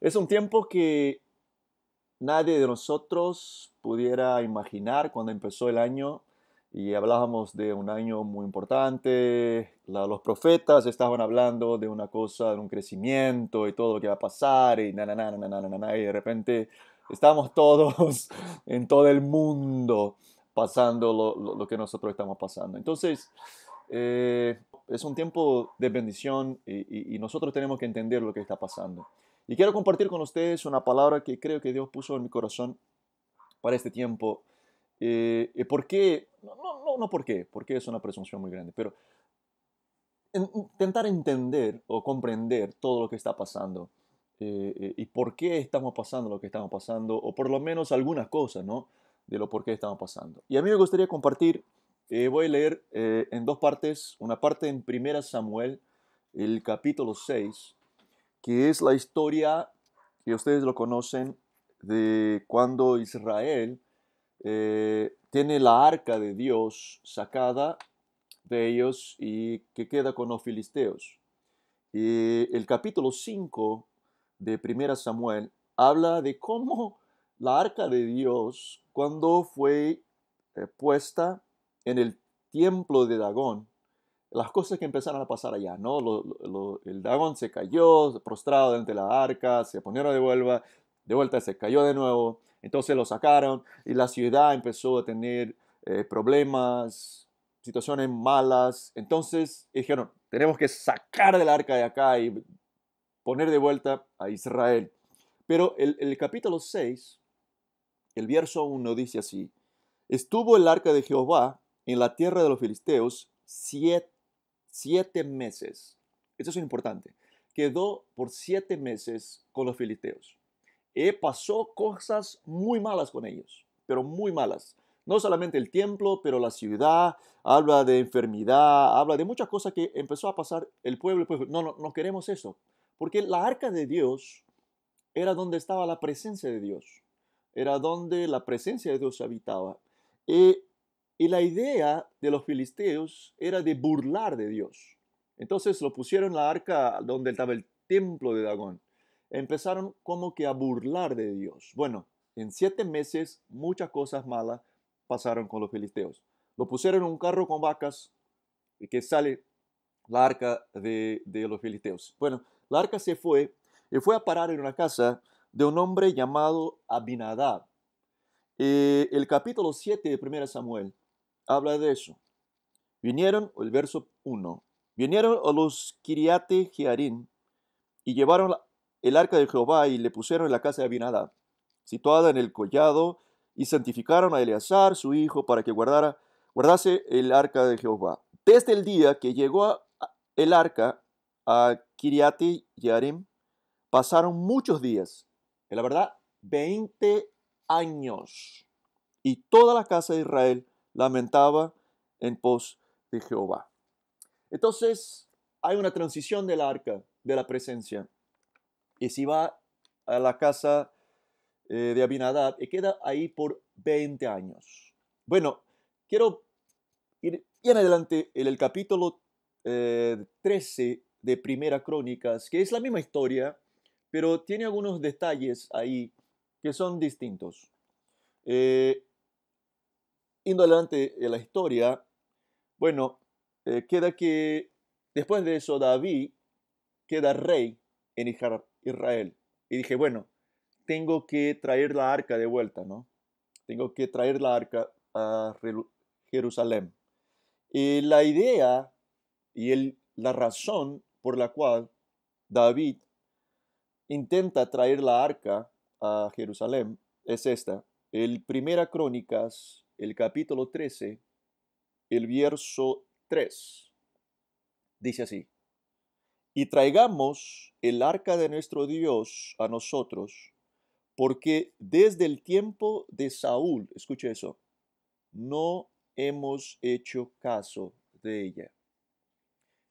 Es un tiempo que nadie de nosotros pudiera imaginar cuando empezó el año y hablábamos de un año muy importante. los profetas estaban hablando de una cosa, de un crecimiento y todo lo que va a pasar y na, na, na, na, na, na, na, de repente estamos todos en todo el mundo pasando lo, que nosotros estamos pasando. Entonces, eh, es un tiempo de bendición y, nosotros tenemos que entender lo que está pasando. Y quiero compartir con ustedes una palabra que creo que Dios puso en mi corazón para este tiempo. Eh, ¿Por qué? No, no, no por qué, porque es una presunción muy grande, pero intentar entender o comprender todo lo que está pasando eh, eh, y por qué estamos pasando lo que estamos pasando, o por lo menos algunas cosas, ¿no? De lo por qué estamos pasando. Y a mí me gustaría compartir, eh, voy a leer en dos partes, una parte en 1 Samuel, el capítulo 6, que es la historia, que ustedes lo conocen, de cuando Israel tiene la arca de Dios sacada de ellos y que queda con los filisteos. Y el capítulo 5 de Primera Samuel habla de cómo la arca de Dios, cuando fue eh, puesta en el templo de Dagón, las cosas que empezaron a pasar allá, ¿no? el Dagón se cayó, prostrado delante de la arca, se ponieron de vuelta, de vuelta se cayó de nuevo, entonces lo sacaron y la ciudad empezó a tener eh, problemas, situaciones malas, entonces dijeron, tenemos que sacar del arca de acá y poner de vuelta a Israel. Pero el, el capítulo 6, el verso 1 dice así, estuvo el arca de Jehová en la tierra de los filisteos siete, siete meses. Eso es importante. Quedó por siete meses con los filisteos. Y pasó cosas muy malas con ellos, pero muy malas. No solamente el templo, pero la ciudad, habla de enfermedad, habla de muchas cosas que empezó a pasar el pueblo. No, no, no queremos eso. Porque la arca de Dios era donde estaba la presencia de Dios, era donde la presencia de Dios habitaba. Y, la idea de los filisteos era de burlar de Dios. Entonces lo pusieron en la arca donde estaba el templo de Dagón. Empezaron como que a burlar de Dios. Bueno, en siete meses muchas cosas malas pasaron con los filisteos. Lo pusieron en un carro con vacas y que sale la arca de, de los filisteos. Bueno, la arca se fue y fue a parar en una casa de un hombre llamado Abinadab. Eh, el capítulo 7 de 1 Samuel habla de eso. Vinieron, el verso 1, vinieron a los Kiriate Jearim y llevaron el arca de Jehová y le pusieron en la casa de Abinadab, situada en el collado, y santificaron a Eleazar, su hijo, para que guardara, guardase el arca de Jehová. Desde el día que llegó el arca a Kiriati Yarim pasaron muchos días, en la verdad, 20 años. Y toda la casa de Israel lamentaba en pos de Jehová. Entonces, hay una transición del arca, de la presencia. Y si va a la casa eh, de Abinadab y queda ahí por 20 años. Bueno, quiero ir, en adelante en el capítulo 13 eh, de Primera Crónicas, que es la misma historia, pero tiene algunos detalles ahí que son distintos. Eh, yendo adelante en la historia, bueno, eh, queda que después de eso David queda rey en Israel. Y dije, bueno, tengo que traer la arca de vuelta, ¿no? Tengo que traer la arca a Jerusalén. Y la idea y el, la razón por la cual David intenta traer la arca a Jerusalén es esta. El Primera Crónicas, el capítulo 13, el verso 3, dice así. Y traigamos el arca de nuestro Dios a nosotros, porque desde el tiempo de Saúl, escuche eso, no hemos hecho caso de ella.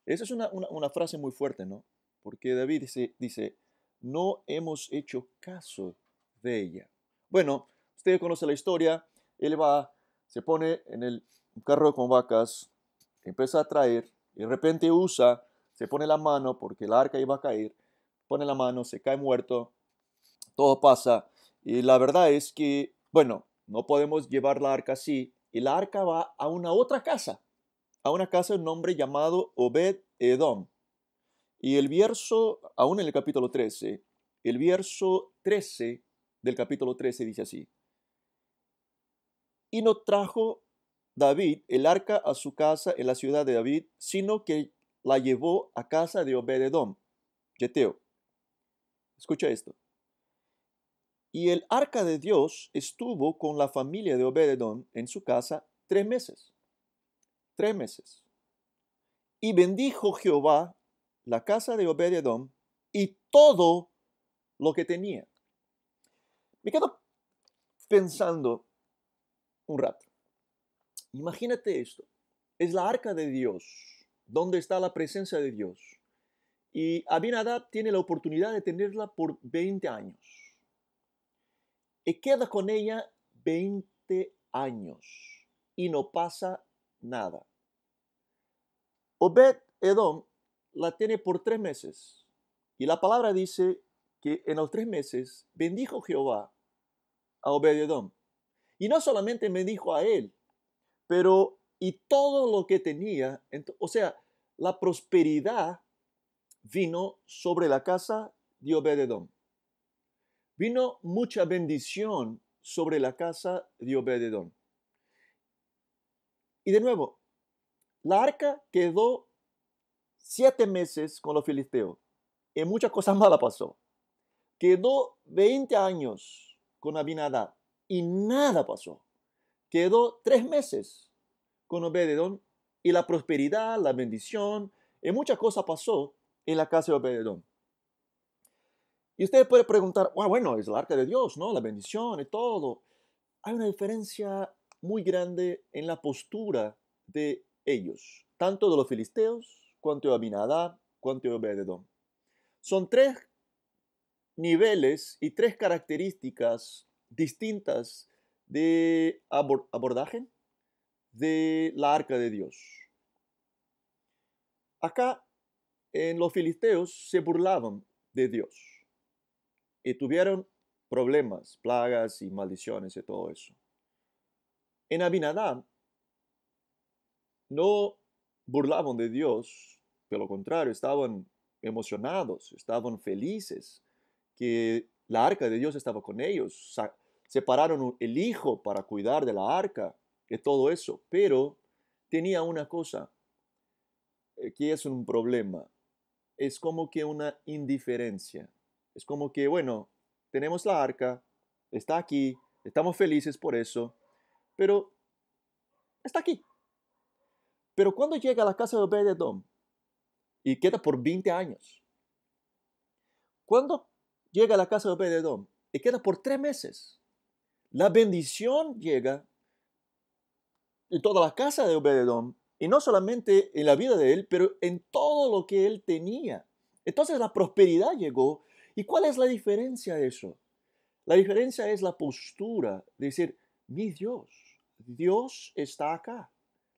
Esa es una, frase muy fuerte, ¿no? Porque David dice, dice, no hemos hecho caso de ella. Bueno, usted conoce la historia, él va, se pone en el carro con vacas, empieza a traer, y de repente usa, se pone la mano porque el arca iba a caer, pone la mano, se cae muerto, todo pasa. Y la verdad es que, bueno, no podemos llevar la arca así. Y la arca va a una otra casa, a una casa de un nombre llamado Obed Edom. Y el verso, aún en el capítulo 13, el verso 13 del capítulo 13 dice así. Y no trajo David el arca a su casa en la ciudad de David, sino que la llevó a casa de Obededom, Geteo. Escucha esto. Y el arca de Dios estuvo con la familia de Obededom en su casa tres meses. Tres meses. Y bendijo Jehová la casa de Obededom y todo lo que tenía. Me quedo pensando un rato. Imagínate esto. Es la arca de Dios, donde está la presencia de Dios. Y Abinadab tiene la oportunidad de tenerla por 20 años. Y queda con ella 20 años. Y no pasa nada. Obed Edom la tiene por tres meses. Y la palabra dice que en los tres meses bendijo Jehová a Obed Edom. Y no solamente bendijo a él, pero y todo lo que tenía, o sea, la prosperidad vino sobre la casa de Obededom. Vino mucha bendición sobre la casa de Obededom. Y de nuevo, la arca quedó siete meses con los filisteos y muchas cosas malas pasó. Quedó 20 años con Abinadab y nada pasó quedó tres meses con Obededón y la prosperidad, la bendición y muchas cosas pasó en la casa de Obededón. Y usted puede preguntar, ah, bueno, es el arca de Dios, ¿no? La bendición y todo. Hay una diferencia muy grande en la postura de ellos, tanto de los filisteos, cuanto de Abinadab, cuanto de Obededón. Son tres niveles y tres características distintas de abordaje de la arca de Dios. Acá en los filisteos se burlaban de Dios y tuvieron problemas, plagas y maldiciones y todo eso. En Abinadab no burlaban de Dios, pero lo contrario, estaban emocionados, estaban felices que la arca de Dios estaba con ellos, separaron el hijo para cuidar de la arca, y todo eso, pero tenía una cosa eh, que es un problema, es como que una indiferencia, es como que, bueno, tenemos la arca, está aquí, estamos felices por eso, pero está aquí. Pero cuando llega a la casa de Obededom y queda por 20 años, cuando llega a la casa de Obededom y queda por tres meses, la bendición llega en toda la casa de Obededón, y no solamente en la vida de él, pero en todo lo que él tenía. Entonces la prosperidad llegó. ¿Y cuál es la diferencia de eso? La diferencia es la postura de decir, mi Dios, Dios está acá.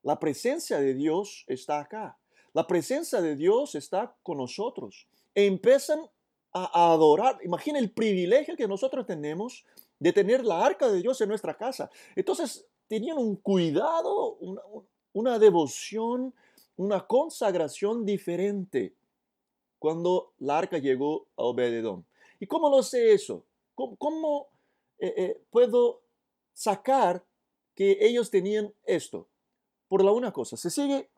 La presencia de Dios está acá. La presencia de Dios está con nosotros. E empiezan a adorar. Imagina el privilegio que nosotros tenemos de tener la arca de Dios en nuestra casa. Entonces tenían un cuidado, una, devoción, una consagración diferente cuando la arca llegó a Obededón. ¿Y cómo lo sé eso? ¿Cómo, eh, eh, puedo sacar que ellos tenían esto? Por la una cosa, se sigue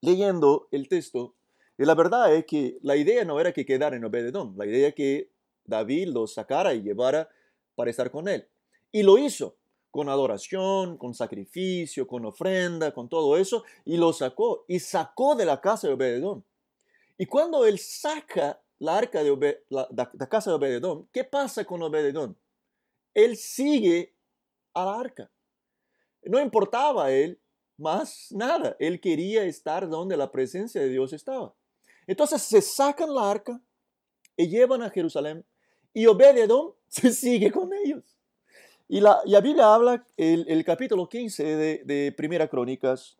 leyendo el texto y la verdad es que la idea no era que quedara en Obededón, la idea es que David lo sacara y llevara para estar con Él. Y lo hizo con adoración, con sacrificio, con ofrenda, con todo eso, y lo sacó, y sacó de la casa de Obededón. Y cuando él saca la arca de la, casa de Obededón, ¿qué pasa con Obededón? Él sigue a la arca. No importaba a él más nada, él quería estar donde la presencia de Dios estaba. Entonces se sacan la arca y llevan a Jerusalén y Obededón se sigue con ellos. Y la, Biblia habla, el, el capítulo 15 de, de, Primera Crónicas,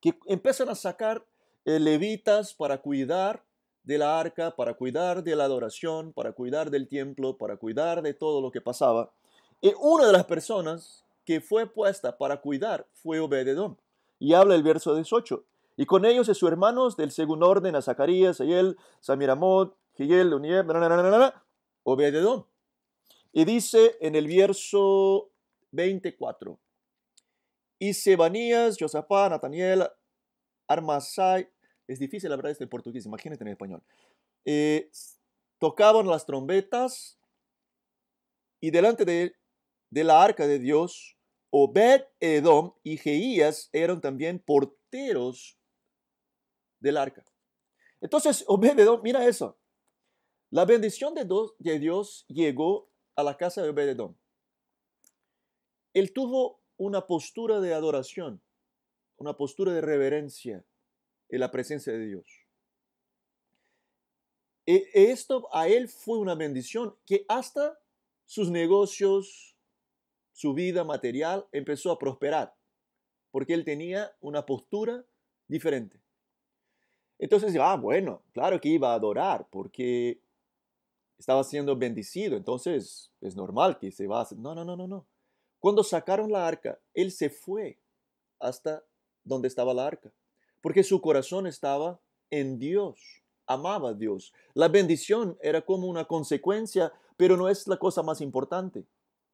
que empiezan a sacar eh, levitas para cuidar de la arca, para cuidar de la adoración, para cuidar del templo, para cuidar de todo lo que pasaba. Y una de las personas que fue puesta para cuidar fue Obededón. Y habla el verso 18. Y con ellos y sus hermanos del segundo orden a Zacarías, Ayel, Samiramot, Giel, Obededón. Y dice en el verso 24, y Sebanías, Josapá, Nataniel, Armasai, es difícil la verdad este en portugués, imagínate en español, eh, tocaban las trompetas y delante de, de la arca de Dios, Obed Edom y Jeías eran también porteros del arca. Entonces, Obed Edom, mira eso. La bendición de, Dios llegó a la casa de Obed Edom. Él tuvo una postura de adoración, una postura de reverencia en la presencia de Dios. E, esto a él fue una bendición que hasta sus negocios, su vida material empezó a prosperar, porque él tenía una postura diferente. Entonces, ah, bueno, claro que iba a adorar, porque estaba siendo bendecido, entonces es normal que se va. No, no, no, no, no. Cuando sacaron la arca, él se fue hasta donde estaba la arca, porque su corazón estaba en Dios, amaba a Dios. La bendición era como una consecuencia, pero no es la cosa más importante.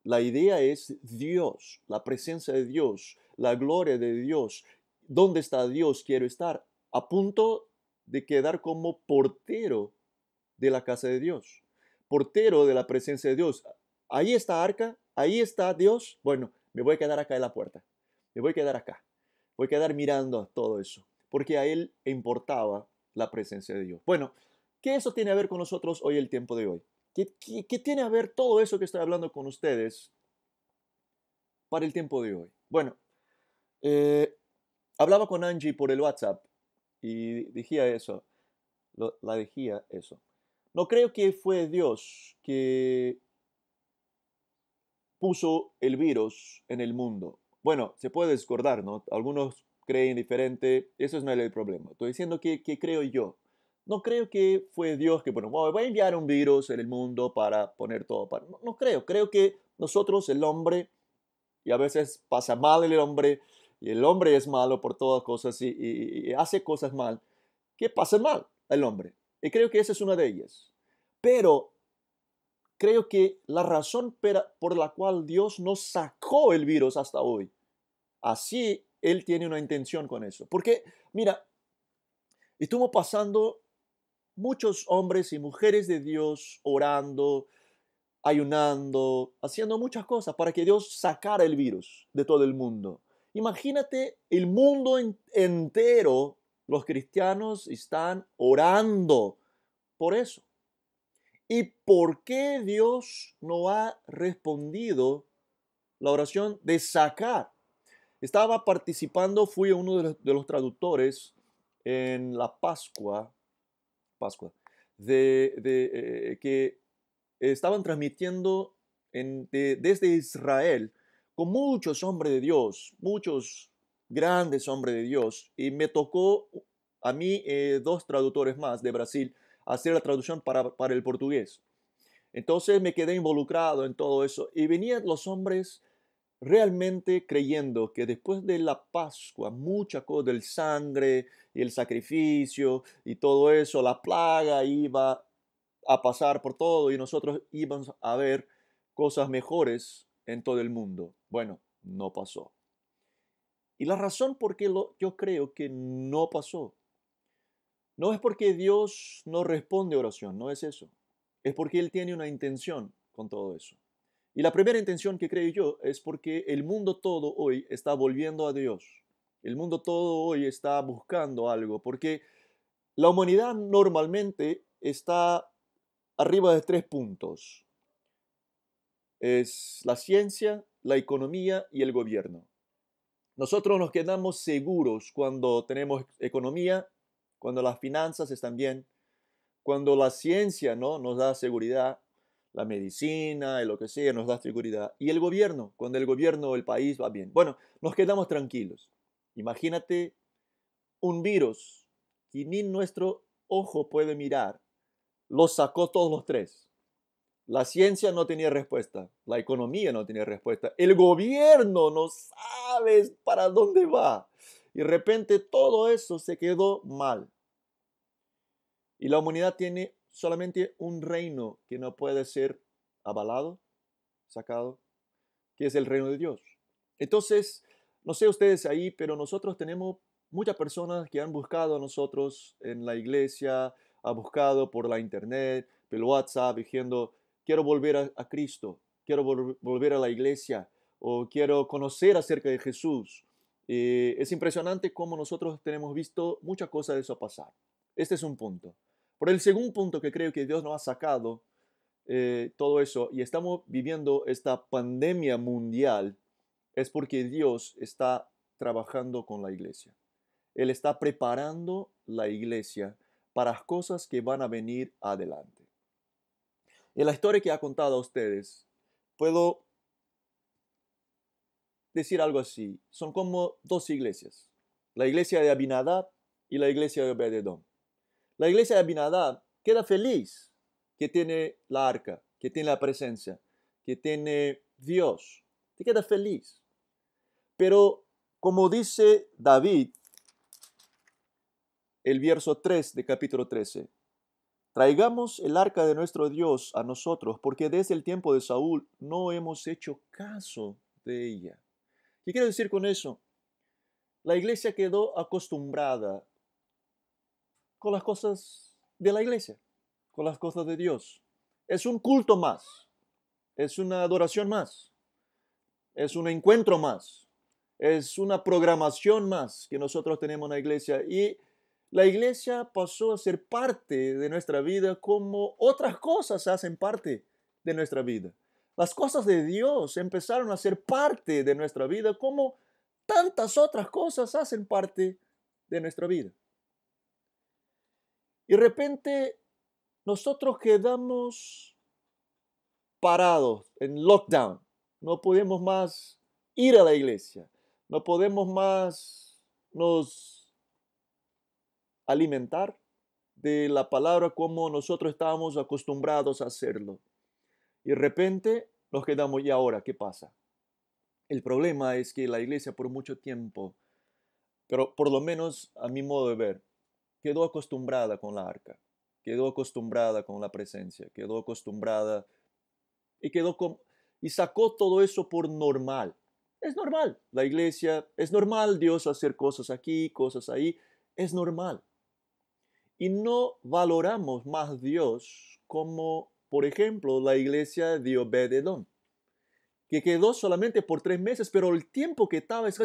La idea es Dios, la presencia de Dios, la gloria de Dios. ¿Dónde está Dios? Quiero estar a punto de quedar como portero de la casa de Dios, portero de la presencia de Dios. Ahí está arca, ahí está Dios, bueno, me voy a quedar acá en la puerta, me voy a quedar acá, voy a quedar mirando todo eso, porque a él importaba la presencia de Dios. Bueno, ¿qué eso tiene a ver con nosotros hoy, el tiempo de hoy? ¿Qué, tiene a ver todo eso que estoy hablando con ustedes para el tiempo de hoy? Bueno, eh, hablaba con Angie por el WhatsApp y decía eso, la decía eso. No creo que fue Dios que puso el virus en el mundo. Bueno, se puede discordar, ¿no? Algunos creen diferente, eso no es el problema. Estoy diciendo que, creo yo. No creo que fue Dios que, bueno, voy a enviar un virus en el mundo para poner todo. Para... No, creo, creo que nosotros, el hombre, y a veces pasa mal el hombre, y el hombre es malo por todas cosas y, y hace cosas mal, que pasa mal el hombre. Y creo que esa es una de ellas. Pero creo que la razón por la cual Dios no sacó el virus hasta hoy, así Él tiene una intención con eso. Porque, mira, estuvo pasando muchos hombres y mujeres de Dios orando, ayunando, haciendo muchas cosas para que Dios sacara el virus de todo el mundo. Imagínate el mundo entero, los cristianos están orando por eso. ¿Y por qué Dios no ha respondido la oración de sacar? Estaba participando, fui uno de los, traductores en la Pascua, Pascua, de, eh, que estaban transmitiendo desde Israel con muchos hombres de Dios, muchos grandes hombres de Dios, y me tocó a mí eh, dos traductores más de Brasil hacer la traducción para, para el portugués. Entonces me quedé involucrado en todo eso y venían los hombres realmente creyendo que después de la Pascua, mucha cosa del sangre y el sacrificio y todo eso, la plaga iba a pasar por todo y nosotros íbamos a ver cosas mejores en todo el mundo. Bueno, no pasó. Y la razón por qué lo, yo creo que no pasó no es porque Dios no responde oración, no es eso. Es porque Él tiene una intención con todo eso. Y la primera intención que creo yo es porque el mundo todo hoy está volviendo a Dios. El mundo todo hoy está buscando algo, porque la humanidad normalmente está arriba de tres puntos. Es la ciencia, la economía y el gobierno. Nosotros nos quedamos seguros cuando tenemos economía cuando las finanzas están bien, cuando la ciencia ¿no? nos da seguridad, la medicina y lo que sea nos da seguridad, y el gobierno, cuando el gobierno o el país va bien. Bueno, nos quedamos tranquilos. Imagínate un virus que ni nuestro ojo puede mirar, los sacó todos los tres. La ciencia no tenía respuesta, la economía no tenía respuesta, el gobierno no sabe para dónde va. Y de repente todo eso se quedó mal. Y la humanidad tiene solamente un reino que no puede ser avalado, sacado, que es el reino de Dios. Entonces, no sé ustedes ahí, pero nosotros tenemos muchas personas que han buscado a nosotros en la iglesia, ha buscado por la internet, por WhatsApp, diciendo, quiero volver a, Cristo, quiero volver a la iglesia o quiero conocer acerca de Jesús. Es impresionante cómo nosotros tenemos visto muchas cosas de eso pasar. Este es un punto. Por el segundo punto que creo que Dios nos ha sacado eh, todo eso y estamos viviendo esta pandemia mundial es porque Dios está trabajando con la iglesia. Él está preparando la iglesia para cosas que van a venir adelante. En la historia que ha contado a ustedes, puedo decir algo así. Son como dos iglesias. La iglesia de Abinadab y la iglesia de Obededón. La iglesia de Abinadab queda feliz que tiene la arca, que tiene la presencia, que tiene Dios. Te queda feliz. Pero como dice David, el verso 3 de capítulo 13, traigamos el arca de nuestro Dios a nosotros, porque desde el tiempo de Saúl no hemos hecho caso de ella. ¿Qué quiero decir con eso? La iglesia quedó acostumbrada con las cosas de la iglesia, con las cosas de Dios. Es un culto más, es una adoración más, es un encuentro más, es una programación más que nosotros tenemos en la iglesia y la iglesia pasó a ser parte de nuestra vida como otras cosas hacen parte de nuestra vida. Las cosas de Dios empezaron a ser parte de nuestra vida como tantas otras cosas hacen parte de nuestra vida. Y de repente nosotros quedamos parados en lockdown. No podemos más ir a la iglesia. No podemos más nos alimentar de la palabra como nosotros estábamos acostumbrados a hacerlo. Y de repente nos quedamos, ¿y ahora qué pasa? El problema es que la iglesia por mucho tiempo, pero por lo menos a mi modo de ver, quedó acostumbrada con la arca, quedó acostumbrada con la presencia, quedó acostumbrada y quedó con, y sacó todo eso por normal. Es normal, la iglesia, es normal Dios hacer cosas aquí, cosas ahí, es normal. Y no valoramos más Dios como, por ejemplo, la iglesia de Obededón, que quedó solamente por tres meses, pero el tiempo que estaba, es,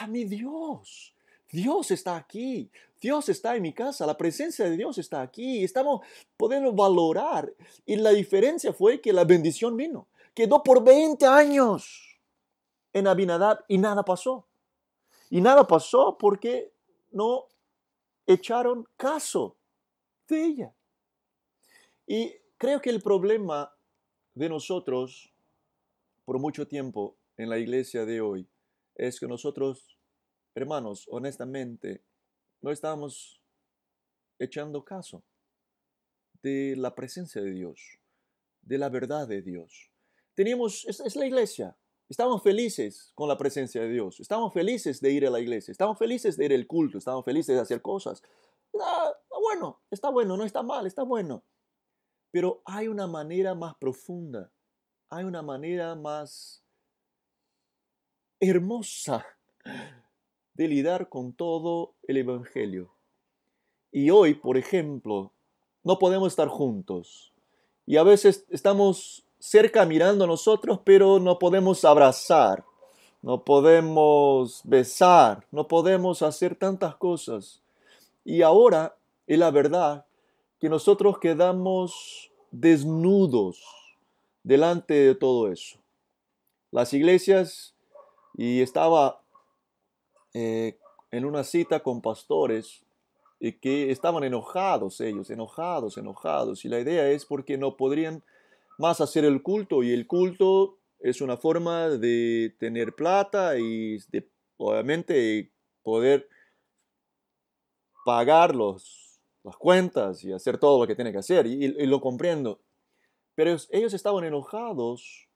¡ah, mi Dios! Dios está aquí, Dios está en mi casa, la presencia de Dios está aquí, estamos podemos valorar. Y la diferencia fue que la bendición vino. Quedó por 20 años en Abinadab y nada pasó. Y nada pasó porque no echaron caso de ella. Y creo que el problema de nosotros por mucho tiempo en la iglesia de hoy es que nosotros hermanos, honestamente, no estamos echando caso de la presencia de Dios, de la verdad de Dios. Teníamos, es, la iglesia, estamos felices con la presencia de Dios, estamos felices de ir a la iglesia, estamos felices de ir al culto, estamos felices de hacer cosas. Ah, bueno, está bueno, no está mal, está bueno. Pero hay una manera más profunda, hay una manera más hermosa de lidiar con todo el Evangelio. Y hoy, por ejemplo, no podemos estar juntos. Y a veces estamos cerca mirando a nosotros, pero no podemos abrazar, no podemos besar, no podemos hacer tantas cosas. Y ahora es la verdad que nosotros quedamos desnudos delante de todo eso. Las iglesias, y estaba eh, en una cita con pastores y que estaban enojados ellos, enojados, enojados. Y la idea es porque no podrían más hacer el culto y el culto es una forma de tener plata y obviamente poder pagar los las cuentas y hacer todo lo que tiene que hacer, y, y lo comprendo. Pero ellos estaban enojados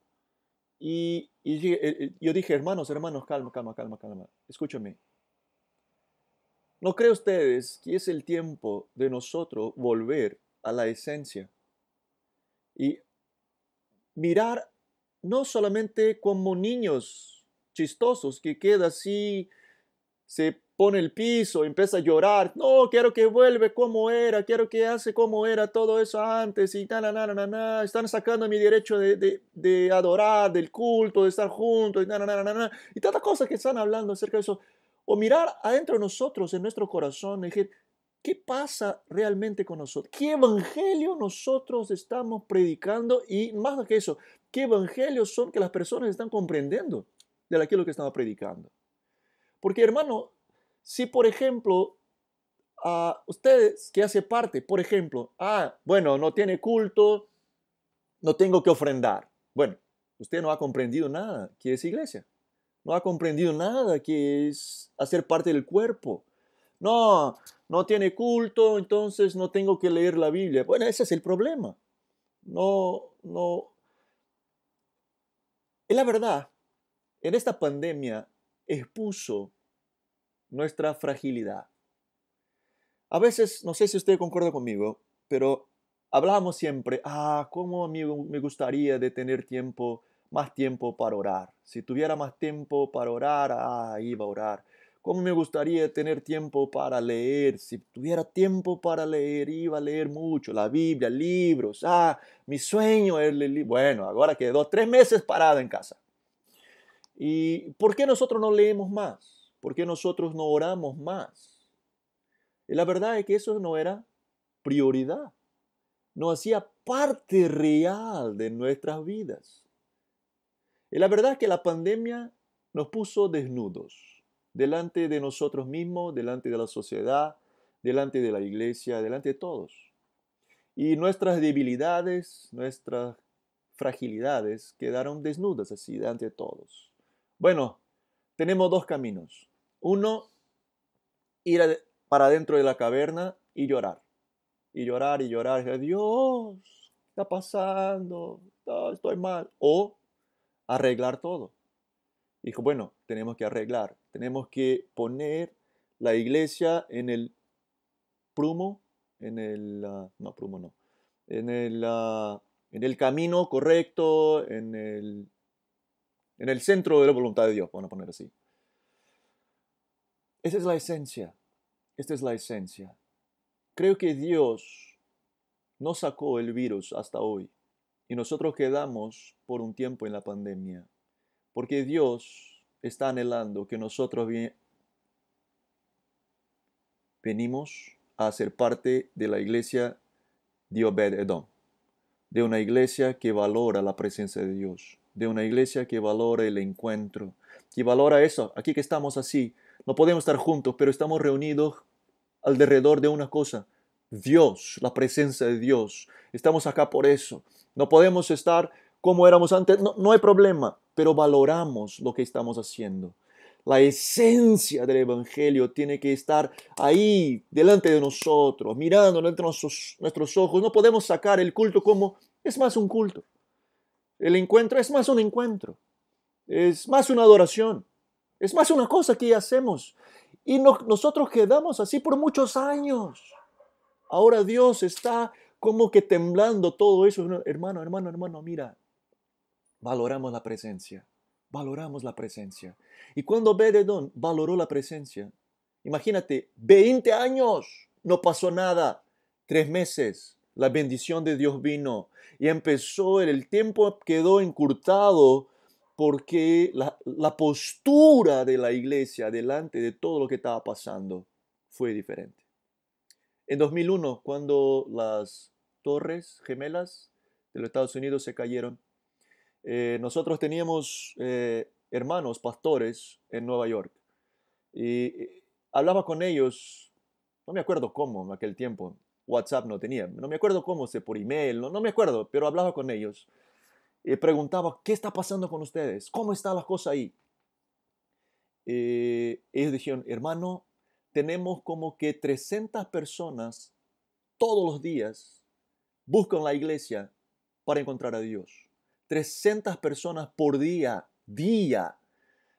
y, eh, eh, yo dije, hermanos, hermanos, calma, calma, calma, calma. Escúchame. ¿No creen ustedes que es el tiempo de nosotros volver a la esencia? Y mirar no solamente como niños chistosos que queda así, se pone el piso, empieza a llorar. No, quiero que vuelva como era, quiero que hace como era todo eso antes y na, na, na, na, na. Están sacando mi derecho de, de, de, adorar, del culto, de estar juntos y na, na, na, na, na. Y tantas cosas que están hablando acerca de eso. O mirar adentro de nosotros, en nuestro corazón, y decir, ¿qué pasa realmente con nosotros? ¿Qué evangelio nosotros estamos predicando? Y más que eso, ¿qué evangelios son que las personas están comprendiendo de aquello que estamos predicando? Porque hermano, si por ejemplo, a ustedes que hace parte, por ejemplo, ah, bueno, no tiene culto, no tengo que ofrendar. Bueno, usted no ha comprendido nada que es iglesia. No ha comprendido nada que es hacer parte del cuerpo. No, no tiene culto, entonces no tengo que leer la Biblia. Bueno, ese es el problema. No, no. Es la verdad, en esta pandemia expuso nuestra fragilidad. A veces, no sé si usted concuerda conmigo, pero hablamos siempre, ah, cómo amigo me gustaría tener tiempo, más tiempo para orar. Si tuviera más tiempo para orar, ah, iba a orar. Cómo me gustaría tener tiempo para leer. Si tuviera tiempo para leer, iba a leer mucho. La Biblia, libros. Ah, mi sueño es leer. Bueno, ahora quedó tres meses parado en casa. ¿Y por qué nosotros no leemos más? ¿Por qué nosotros no oramos más? Y la verdad es que eso no era prioridad. No hacía parte real de nuestras vidas. Y la verdad es que la pandemia nos puso desnudos delante de nosotros mismos, delante de la sociedad, delante de la iglesia, delante de todos. Y nuestras debilidades, nuestras fragilidades quedaron desnudas así delante de todos. Bueno, tenemos dos caminos. Uno, ir para dentro de la caverna y llorar. Y llorar y llorar. Dios, ¿qué está pasando? estoy mal. O arreglar todo. Dijo, bueno, tenemos que arreglar. Tenemos que poner la iglesia en el prumo, en el, ah, no, prumo no, en el, ah, en el camino correcto, en el, en el centro de la voluntad de Dios, vamos a poner así. Esa es la esencia. Esta es la esencia. Creo que Dios no sacó el virus hasta hoy y nosotros quedamos por un tiempo en la pandemia porque Dios está anhelando que nosotros venimos a ser parte de la iglesia de Obed Edom, de una iglesia que valora la presencia de Dios, de una iglesia que valora el encuentro, que valora eso, aquí que estamos así, no podemos estar juntos, pero estamos reunidos alrededor de una cosa. Dios, la presencia de Dios. Estamos acá por eso. No podemos estar como éramos antes. No, no hay problema, pero valoramos lo que estamos haciendo. La esencia del Evangelio tiene que estar ahí, delante de nosotros, mirando entre nuestros, nuestros ojos. No podemos sacar el culto como es más un culto. El encuentro es más un encuentro. Es más una adoración. Es más una cosa que hacemos. Y nosotros quedamos así por muchos años. Ahora Dios está como que temblando todo eso. Hermano, hermano, hermano, mira, valoramos la presencia. Valoramos la presencia. Y cuando Bededón valoró la presencia, imagínate, 20 años, no pasó nada. Tres meses, la bendición de Dios vino y empezó, el tiempo quedó encurtado porque la, postura de la iglesia delante de todo lo que estaba pasando fue diferente. En 2001, cuando las torres gemelas de los Estados Unidos se cayeron, eh, nosotros teníamos eh, hermanos pastores en Nueva York y hablaba con ellos, no me acuerdo cómo en aquel tiempo, WhatsApp no tenía, no me acuerdo cómo, sé, por email, no, no me acuerdo, pero hablaba con ellos y preguntaba, ¿qué está pasando con ustedes? ¿Cómo está la cosa ahí? Eh, ellos dijeron, hermano, tenemos como que 300 personas todos los días buscan la iglesia para encontrar a Dios. 300 personas por día, día.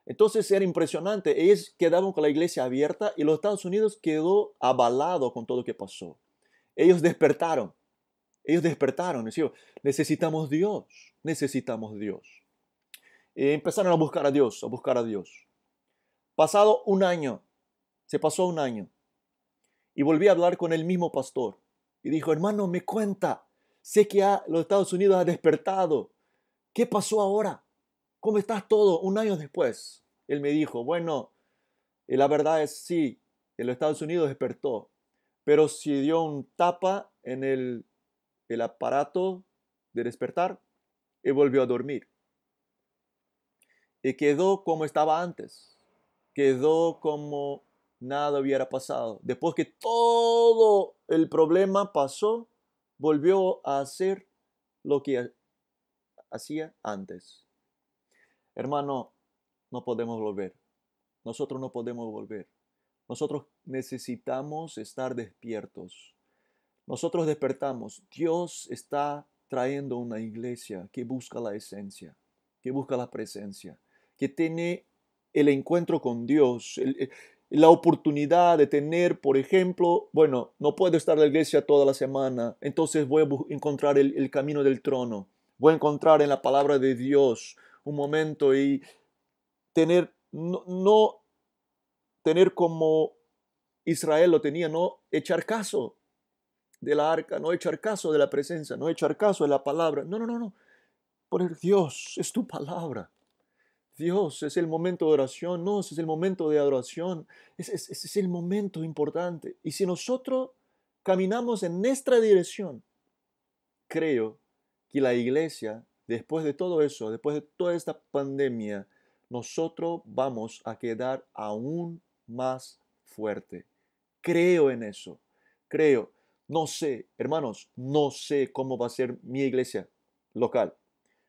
Entonces era impresionante. Ellos quedaban con la iglesia abierta y los Estados Unidos quedó avalado con todo lo que pasó. Ellos despertaron. Ellos despertaron. Decían, necesitamos Dios. Necesitamos Dios. Y empezaron a buscar a Dios, a buscar a Dios. Pasado un año, se pasó un año. Y volví a hablar con el mismo pastor. Y dijo, hermano, me cuenta. Sé que los Estados Unidos ha despertado. ¿Qué pasó ahora? ¿Cómo estás todo un año después? Él me dijo, bueno, la verdad es sí, los Estados Unidos despertó, pero si dio un tapa en el, el aparato de despertar y volvió a dormir. Y quedó como estaba antes, quedó como nada hubiera pasado. Después que todo el problema pasó, volvió a hacer lo que hacía antes. Hermano, no podemos volver. Nosotros no podemos volver. Nosotros necesitamos estar despiertos. Nosotros despertamos. Dios está trayendo una iglesia que busca la esencia, que busca la presencia, que tiene el encuentro con Dios, la oportunidad de tener, por ejemplo, bueno, no puedo estar en la iglesia toda la semana, entonces voy a encontrar el camino del trono, voy a encontrar en la palabra de Dios un momento y tener, no, tener como Israel lo tenía, no echar caso de la arca, no echar caso de la presencia, no echar caso de la palabra. No, no, no, no. Poner Dios es tu palabra. Dios es el momento de oración, no, es el momento de adoración, ese, ese es el momento importante. Y si nosotros caminamos en nuestra dirección, creo que la iglesia después de todo eso, después de toda esta pandemia, nosotros vamos a quedar aún más fuerte. Creo en eso. Creo. No sé, hermanos, no sé cómo va a ser mi iglesia local.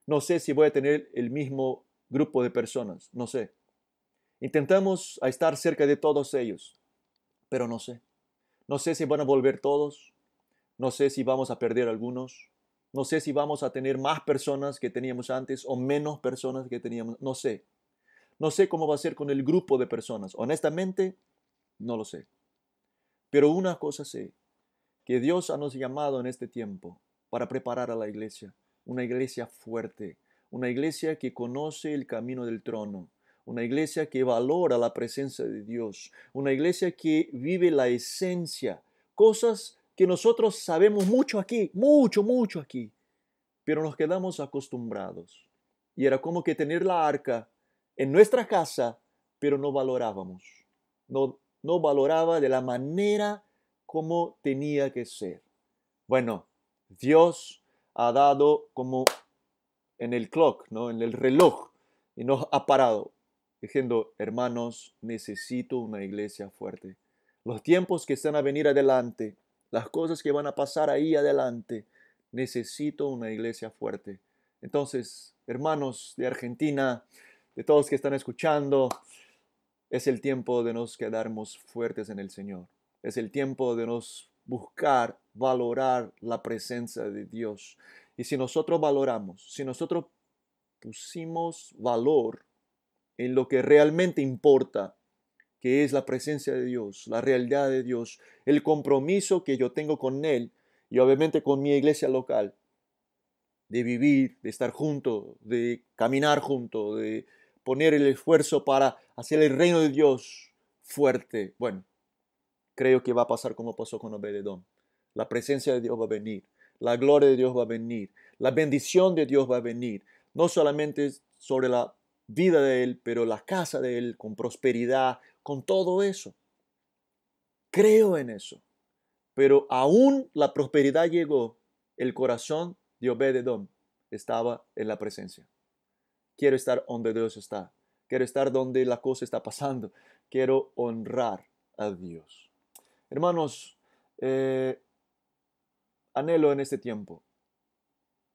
No sé si voy a tener el mismo grupo de personas. No sé. Intentamos estar cerca de todos ellos, pero no sé. No sé si van a volver todos. No sé si vamos a perder algunos. No sé si vamos a tener más personas que teníamos antes o menos personas que teníamos. No sé. No sé cómo va a ser con el grupo de personas. Honestamente, no lo sé. Pero una cosa sé, que Dios ha nos llamado en este tiempo para preparar a la iglesia. Una iglesia fuerte, una iglesia que conoce el camino del trono, una iglesia que valora la presencia de Dios, una iglesia que vive la esencia, cosas que nosotros sabemos mucho aquí, mucho, mucho aquí, pero nos quedamos acostumbrados. Y era como que tener la arca en nuestra casa, pero no valorábamos. No, no valoraba de la manera como tenía que ser. Bueno, Dios ha dado como en el clock, ¿no? en el reloj, y nos ha parado, diciendo, hermanos, necesito una iglesia fuerte. Los tiempos que están a venir adelante las cosas que van a pasar ahí adelante. Necesito una iglesia fuerte. Entonces, hermanos de Argentina, de todos que están escuchando, es el tiempo de nos quedarnos fuertes en el Señor. Es el tiempo de nos buscar, valorar la presencia de Dios. Y si nosotros valoramos, si nosotros pusimos valor en lo que realmente importa, que es la presencia de Dios, la realidad de Dios, el compromiso que yo tengo con Él y obviamente con mi iglesia local, de vivir, de estar junto, de caminar junto, de poner el esfuerzo para hacer el reino de Dios fuerte. Bueno, creo que va a pasar como pasó con Obededón. La presencia de Dios va a venir, la gloria de Dios va a venir, la bendición de Dios va a venir, no solamente sobre la vida de Él, pero la casa de Él con prosperidad, con todo eso. Creo en eso. Pero aún la prosperidad llegó, el corazón de Obededom estaba en la presencia. Quiero estar donde Dios está. Quiero estar donde la cosa está pasando. Quiero honrar a Dios. Hermanos, eh, anhelo en este tiempo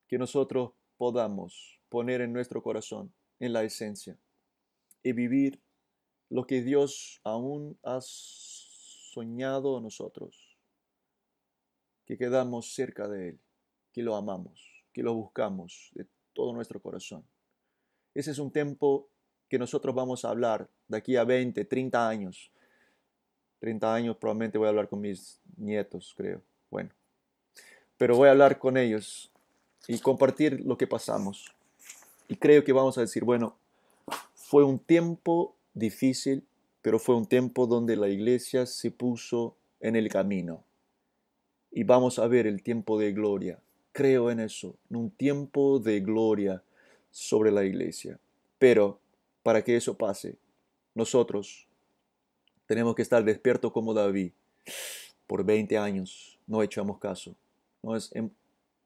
que nosotros podamos poner en nuestro corazón, en la esencia, y vivir lo que Dios aún ha soñado a nosotros. que quedamos cerca de Él, que lo amamos, que lo buscamos de todo nuestro corazón. Ese es un tiempo que nosotros vamos a hablar de aquí a 20, 30 años. 30 años probablemente voy a hablar con mis nietos, creo. Bueno, pero voy a hablar con ellos y compartir lo que pasamos. Y creo que vamos a decir, bueno, fue un tiempo difícil, pero fue un tiempo donde la iglesia se puso en el camino. Y vamos a ver el tiempo de gloria. Creo en eso, en un tiempo de gloria sobre la iglesia. Pero para que eso pase, nosotros tenemos que estar despiertos como David. Por 20 años no echamos caso, no hemos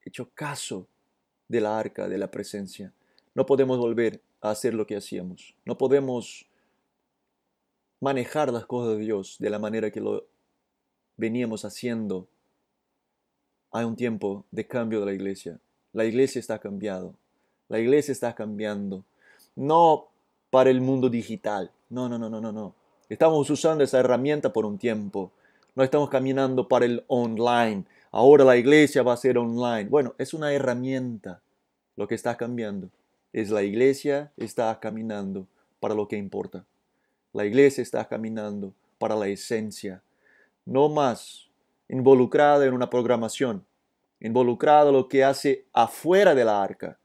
hecho caso de la arca, de la presencia. No podemos volver a hacer lo que hacíamos. No podemos manejar las cosas de Dios de la manera que lo veníamos haciendo. Hay un tiempo de cambio de la iglesia. La iglesia está cambiando. La iglesia está cambiando. No para el mundo digital. No, no, no, no, no, no. Estamos usando esa herramienta por un tiempo. No estamos caminando para el online. Ahora la iglesia va a ser online. Bueno, es una herramienta. Lo que está cambiando es la iglesia está caminando para lo que importa. La iglesia está caminando para la esencia. No más involucrada en una programación, involucrada en lo que hace afuera de la arca,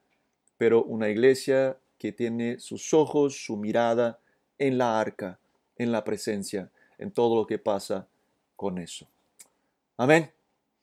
pero una iglesia que tiene sus ojos, su mirada en la arca, en la presencia, en todo lo que pasa con eso. Amén.